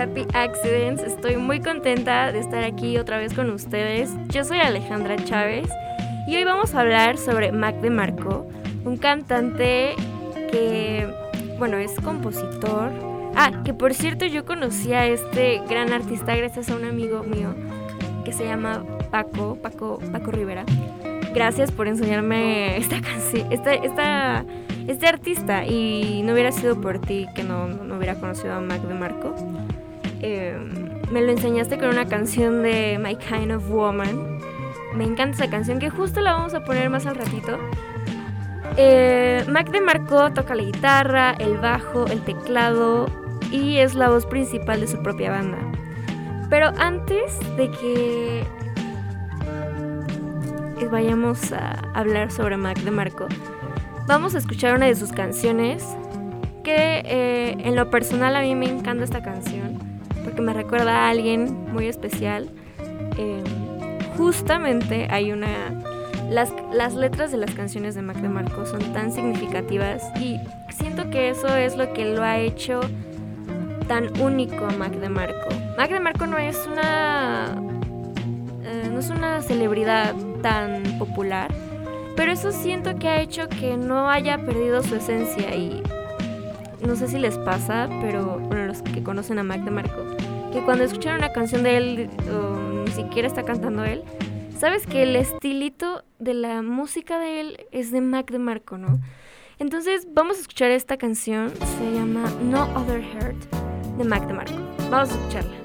Happy Accidents. Estoy muy contenta de estar aquí otra vez con ustedes. Yo soy Alejandra Chávez y hoy vamos a hablar sobre Mac DeMarco, un cantante que, bueno, es compositor. Ah, que por cierto yo conocí a este gran artista gracias a un amigo mío que se llama Paco, Paco, Paco Rivera. Gracias por enseñarme esta canción, esta, esta este artista y no hubiera sido por ti que no, no hubiera conocido a Mac DeMarco. Eh, me lo enseñaste con una canción de My Kind of Woman. Me encanta esa canción que justo la vamos a poner más al ratito. Eh, Mac DeMarco toca la guitarra, el bajo, el teclado y es la voz principal de su propia banda. Pero antes de que vayamos a hablar sobre Mac DeMarco, vamos a escuchar una de sus canciones que eh, en lo personal a mí me encanta esta canción porque me recuerda a alguien muy especial. Eh, justamente hay una... Las, las letras de las canciones de Mac DeMarco son tan significativas y siento que eso es lo que lo ha hecho tan único a Mac DeMarco. Mac DeMarco no es una... Eh, no es una celebridad tan popular, pero eso siento que ha hecho que no haya perdido su esencia y no sé si les pasa, pero los que conocen a Mac DeMarco, que cuando escuchan una canción de él o ni siquiera está cantando él, sabes que el estilito de la música de él es de Mac DeMarco, ¿no? Entonces vamos a escuchar esta canción, se llama No Other Heart de Mac DeMarco. Vamos a escucharla.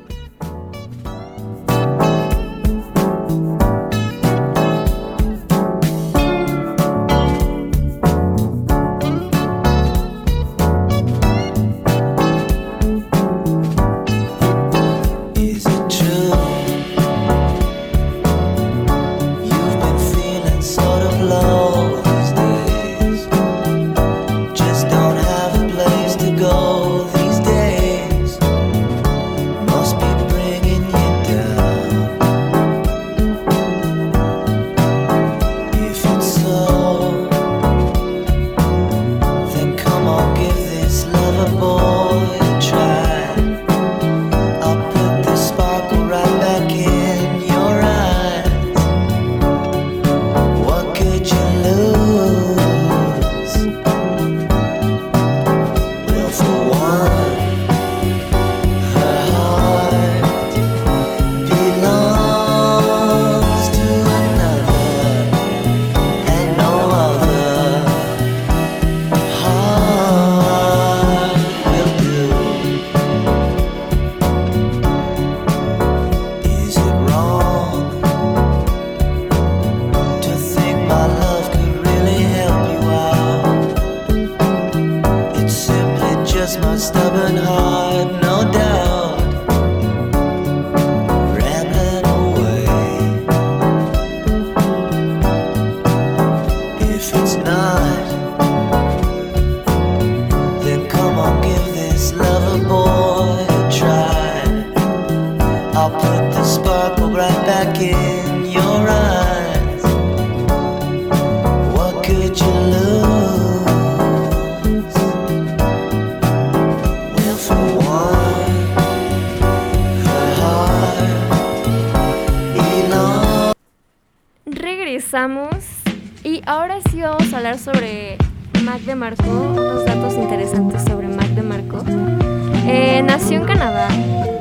En Canadá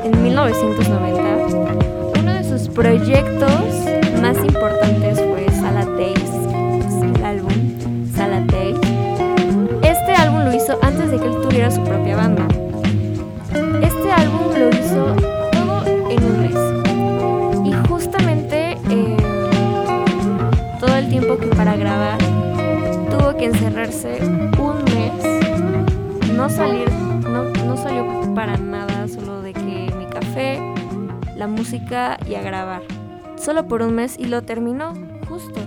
en 1990. Uno de sus proyectos más importantes fue Salad Days, el álbum Salad Days. Este álbum lo hizo antes de que él tuviera su propia banda. Este álbum lo hizo todo en un mes. Y justamente eh, todo el tiempo que para grabar tuvo que encerrarse un mes, no salir, no salió para nada, la música y a grabar. Solo por un mes y lo terminó, justo.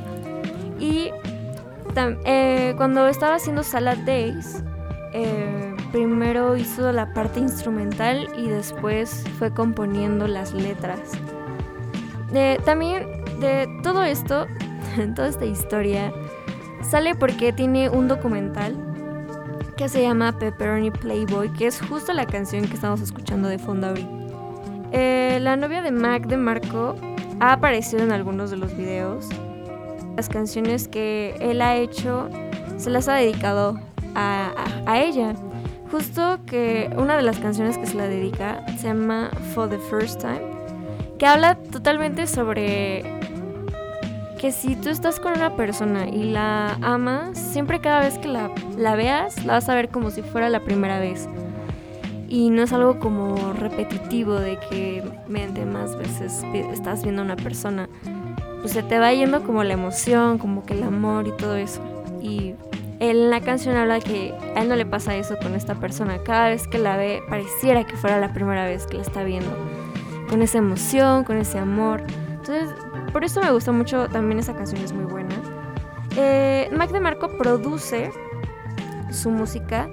Y eh, cuando estaba haciendo Salad Days, eh, primero hizo la parte instrumental y después fue componiendo las letras. también de todo esto, toda esta historia, sale porque tiene un documental que se llama Pepperoni Playboy, que es justo la canción que estamos escuchando de fondo ahorita. Eh, la novia de Mac de Marco ha aparecido en algunos de los videos. Las canciones que él ha hecho se las ha dedicado a, a, ella. Justo que una de las canciones que se la dedica se llama For the First Time, que habla totalmente sobre que si tú estás con una persona y la amas, siempre cada vez que la, la veas, la vas a ver como si fuera la primera vez y no es algo como repetitivo de que mediante más veces estás viendo a una persona, pues se te va yendo como la emoción, como que el amor y todo eso. Y en la canción habla que a él no le pasa eso con esta persona. Cada vez que la ve pareciera que fuera la primera vez que la está viendo. Con esa emoción, con ese amor. Entonces, por eso me gusta mucho, también esa canción es muy buena. Eh, Mac DeMarco produce su música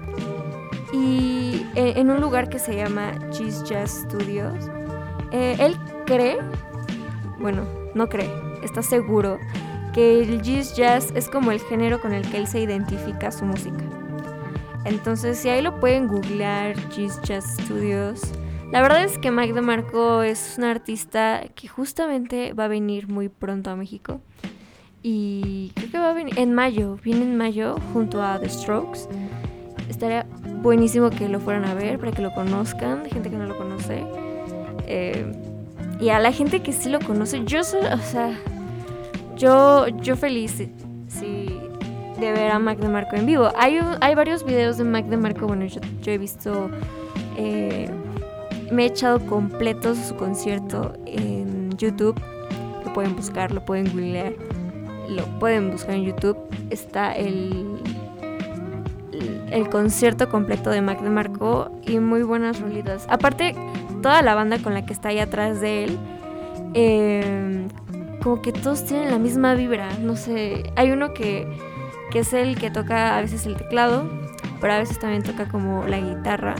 y eh, en un lugar que se llama Cheese Jazz Studios. Eh, él cree, bueno, no cree, está seguro que el Cheese Jazz es como el género con el que él se identifica su música. Entonces, si ahí lo pueden googlear, Cheese Jazz Studios. La verdad es que Mike DeMarco es un artista que justamente va a venir muy pronto a México. Y creo que va a venir en mayo, viene en mayo junto a The Strokes. Estaría buenísimo que lo fueran a ver, para que lo conozcan, gente que no lo conoce. Eh, y a la gente que sí lo conoce, yo soy, o sea, yo, yo feliz sí, de ver a Mac de Marco en vivo. Hay, hay varios videos de Mac de Marco, bueno, yo, he visto, eh, me he echado completos su concierto en YouTube. Lo pueden buscar, lo pueden googlear, lo pueden buscar en YouTube. Está el el concierto completo de Mac de Marco y muy buenas rolitas. Aparte, toda la banda con la que está ahí atrás de él, em, como que todos tienen la misma vibra. No sé, hay uno que, que es el que toca a veces el teclado, pero a veces también toca como la guitarra.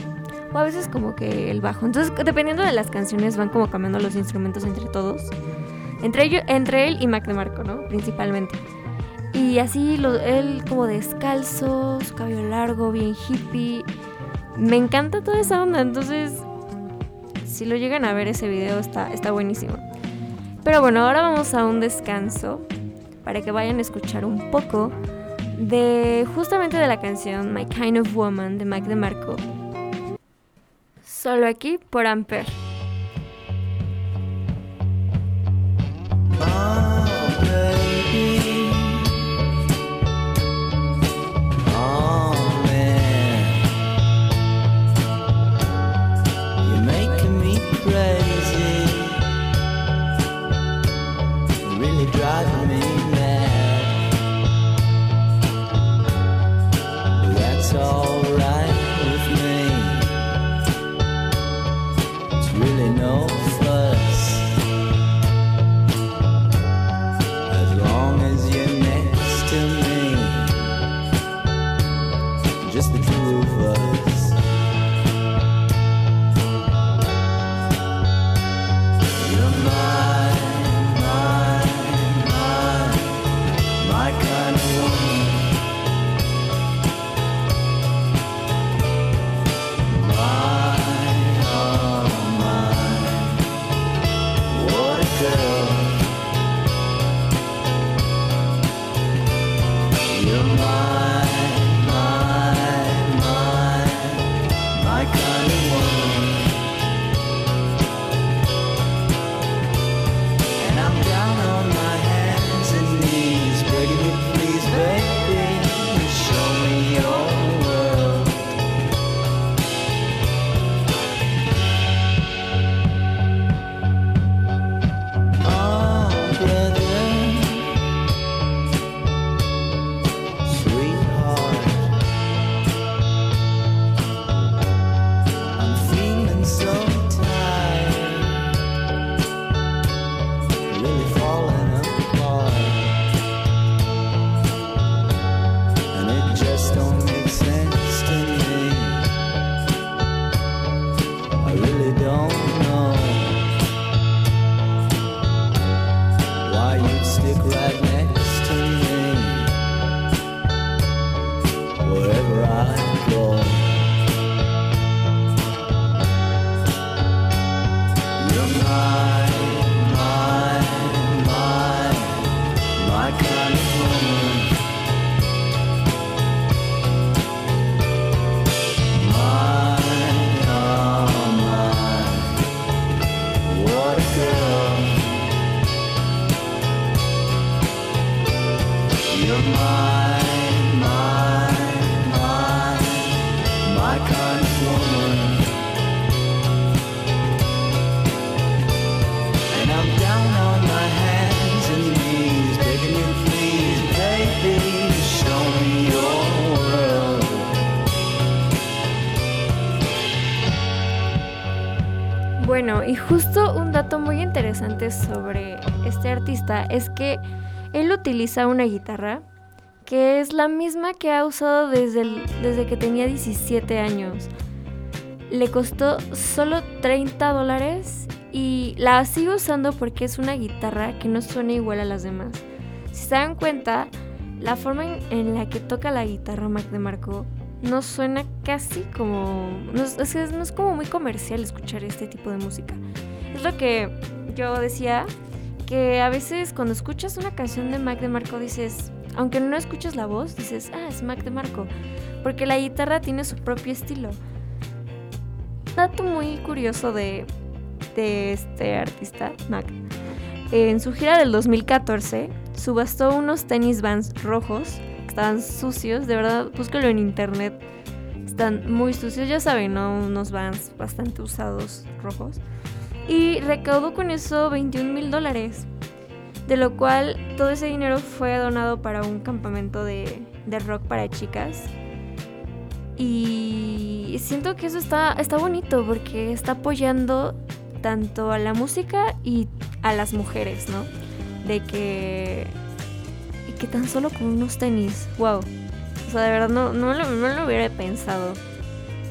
O a veces como que el bajo. Entonces, dependiendo de las canciones, van como cambiando los instrumentos entre todos. Entre, ellos, entre él y Mac de Marco, ¿no? Principalmente. Y así él como descalzo, su cabello largo, bien hippie. Me encanta toda esa onda, entonces si lo llegan a ver ese video está, está buenísimo. Pero bueno, ahora vamos a un descanso para que vayan a escuchar un poco de justamente de la canción My Kind of Woman de Mac DeMarco. Solo aquí por Ampere. world. Bueno, y justo un dato muy interesante sobre este artista es que él utiliza una guitarra que es la misma que ha usado desde, desde que tenía 17 años. Le costó solo 30 dólares y la sigo usando porque es una guitarra que no suena igual a las demás. Si se dan cuenta, la forma en, la que toca la guitarra Mac de Marco no suena casi como... No es, no es como muy comercial escuchar este tipo de música. Es lo que yo decía, que a veces cuando escuchas una canción de Mac de Marco dices, aunque no escuchas la voz, dices, ah, es Mac de Marco, porque la guitarra tiene su propio estilo. Dato muy curioso de, de este artista, Mac. En su gira del 2014, subastó unos tenis vans rojos están sucios, de verdad, búscalo en internet. Están muy sucios, ya saben, ¿no? Unos vans bastante usados rojos. Y recaudó con eso 21 mil dólares. De lo cual todo ese dinero fue donado para un campamento de, de rock para chicas. Y siento que eso está, está bonito porque está apoyando tanto a la música y a las mujeres, ¿no? De que que tan solo con unos tenis, wow. O sea, de verdad no, no, lo, hubiera pensado.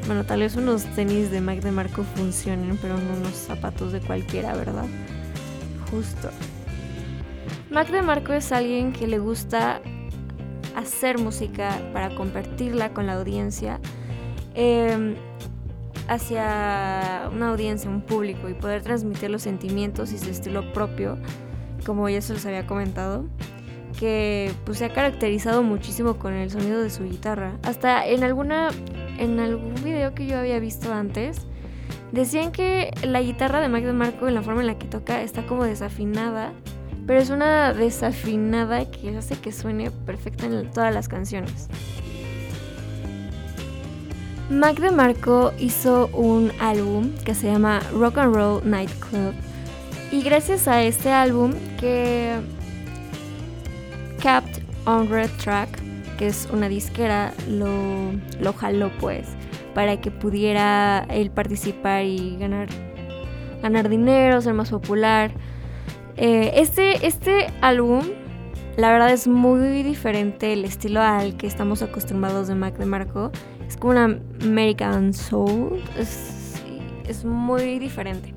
Bueno, tal vez unos tenis de Mac de Marco funcionen, pero no unos zapatos de cualquiera, ¿verdad? Justo. Mac de Marco es alguien que le gusta hacer música para compartirla con la audiencia em, hacia una audiencia, un público y poder transmitir los sentimientos y su estilo propio, como ya se los había comentado que pues, se ha caracterizado muchísimo con el sonido de su guitarra. Hasta en alguna en algún video que yo había visto antes decían que la guitarra de Mac DeMarco en la forma en la que toca está como desafinada, pero es una desafinada que hace que suene perfecta en todas las canciones. Mac DeMarco hizo un álbum que se llama Rock and Roll Nightclub y gracias a este álbum que Capped on Red Track, que es una disquera, lo, jaló pues para que pudiera él participar y ganar, ganar dinero, ser más popular. Eh, este, este álbum, la verdad es muy diferente el estilo al que estamos acostumbrados de Mac de Marco. Es como una American Soul, es, es muy diferente.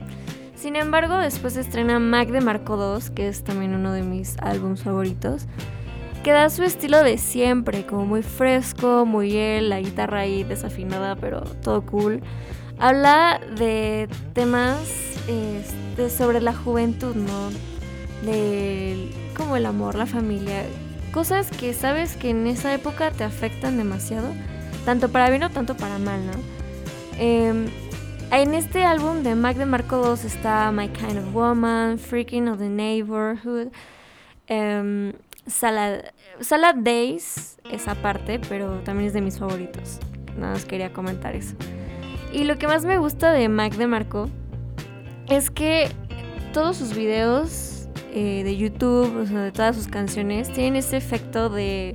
Sin embargo, después estrena Mac de Marco 2, que es también uno de mis álbumes favoritos que da su estilo de siempre, como muy fresco, muy él, la guitarra ahí desafinada, pero todo cool. Habla de temas este, sobre la juventud, ¿no? De como el amor, la familia, cosas que sabes que en esa época te afectan demasiado, tanto para bien o tanto para mal, ¿no? Em, en este álbum de Mac de Marco 2 está My Kind of Woman, Freaking of the Neighborhood, em, Salad, Salad Days, esa parte, pero también es de mis favoritos. Nada más quería comentar eso. Y lo que más me gusta de Mac de Marco es que todos sus videos eh, de YouTube, o sea, de todas sus canciones, tienen ese efecto de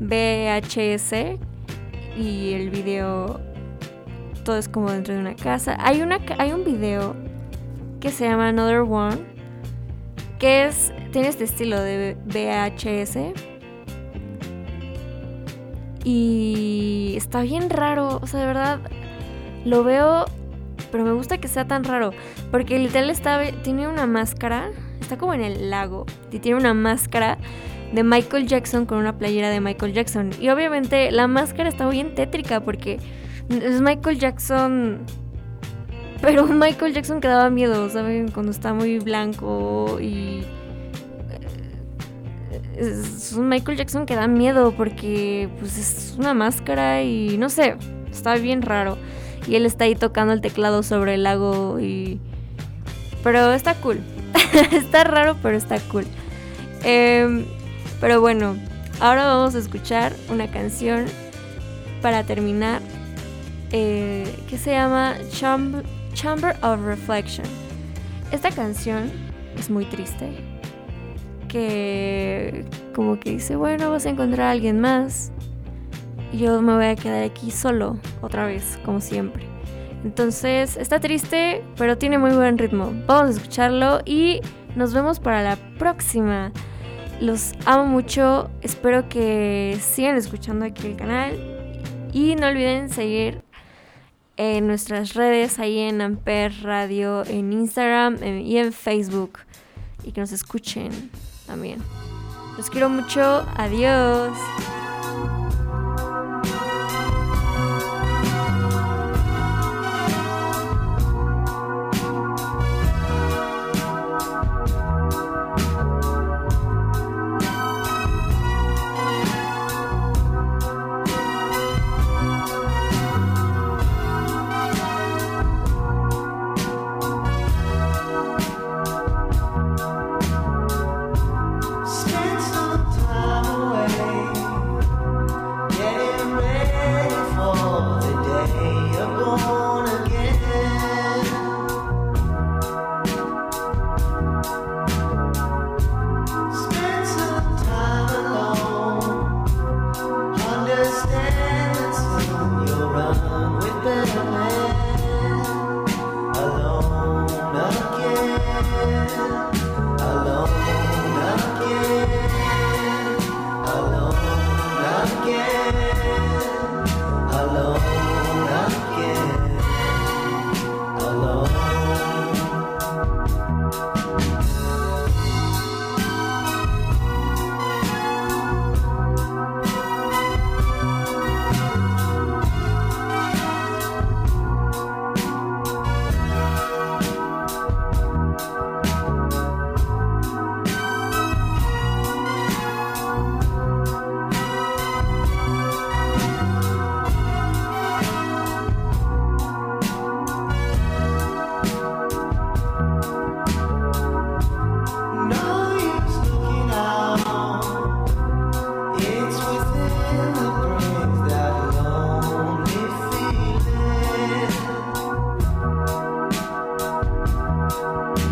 VHS y el video todo es como dentro de una casa. Hay, una, hay un video que se llama Another One, que es tiene este estilo de VHS. Y está bien raro, o sea, de verdad, lo veo pero me gusta que sea tan raro, porque literal está, tiene una máscara, está como en el lago, y tiene una máscara de Michael Jackson con una playera de Michael Jackson. Y obviamente la máscara está bien tétrica porque es Michael Jackson. Pero Michael Jackson que daba miedo, ¿saben? Cuando está muy blanco y. Eh, es un Michael Jackson que da miedo porque pues es una máscara y no sé, está bien raro. Y él está ahí tocando el teclado sobre el lago y... Pero está cool. está raro, pero está cool. Eh, pero bueno, ahora vamos a escuchar una canción para terminar eh, que se llama Chamber, of Reflection. Esta canción es muy triste. Que como que dice, bueno, vas a encontrar a alguien más. Yo me voy a quedar aquí solo, otra vez, como siempre. Entonces, está triste, pero tiene muy buen ritmo. Vamos a escucharlo y nos vemos para la próxima. Los amo mucho. Espero que sigan escuchando aquí el canal. Y no olviden seguir en nuestras redes, ahí en Amper Radio, en Instagram y en Facebook. Y que nos escuchen también. Los quiero mucho. Adiós. you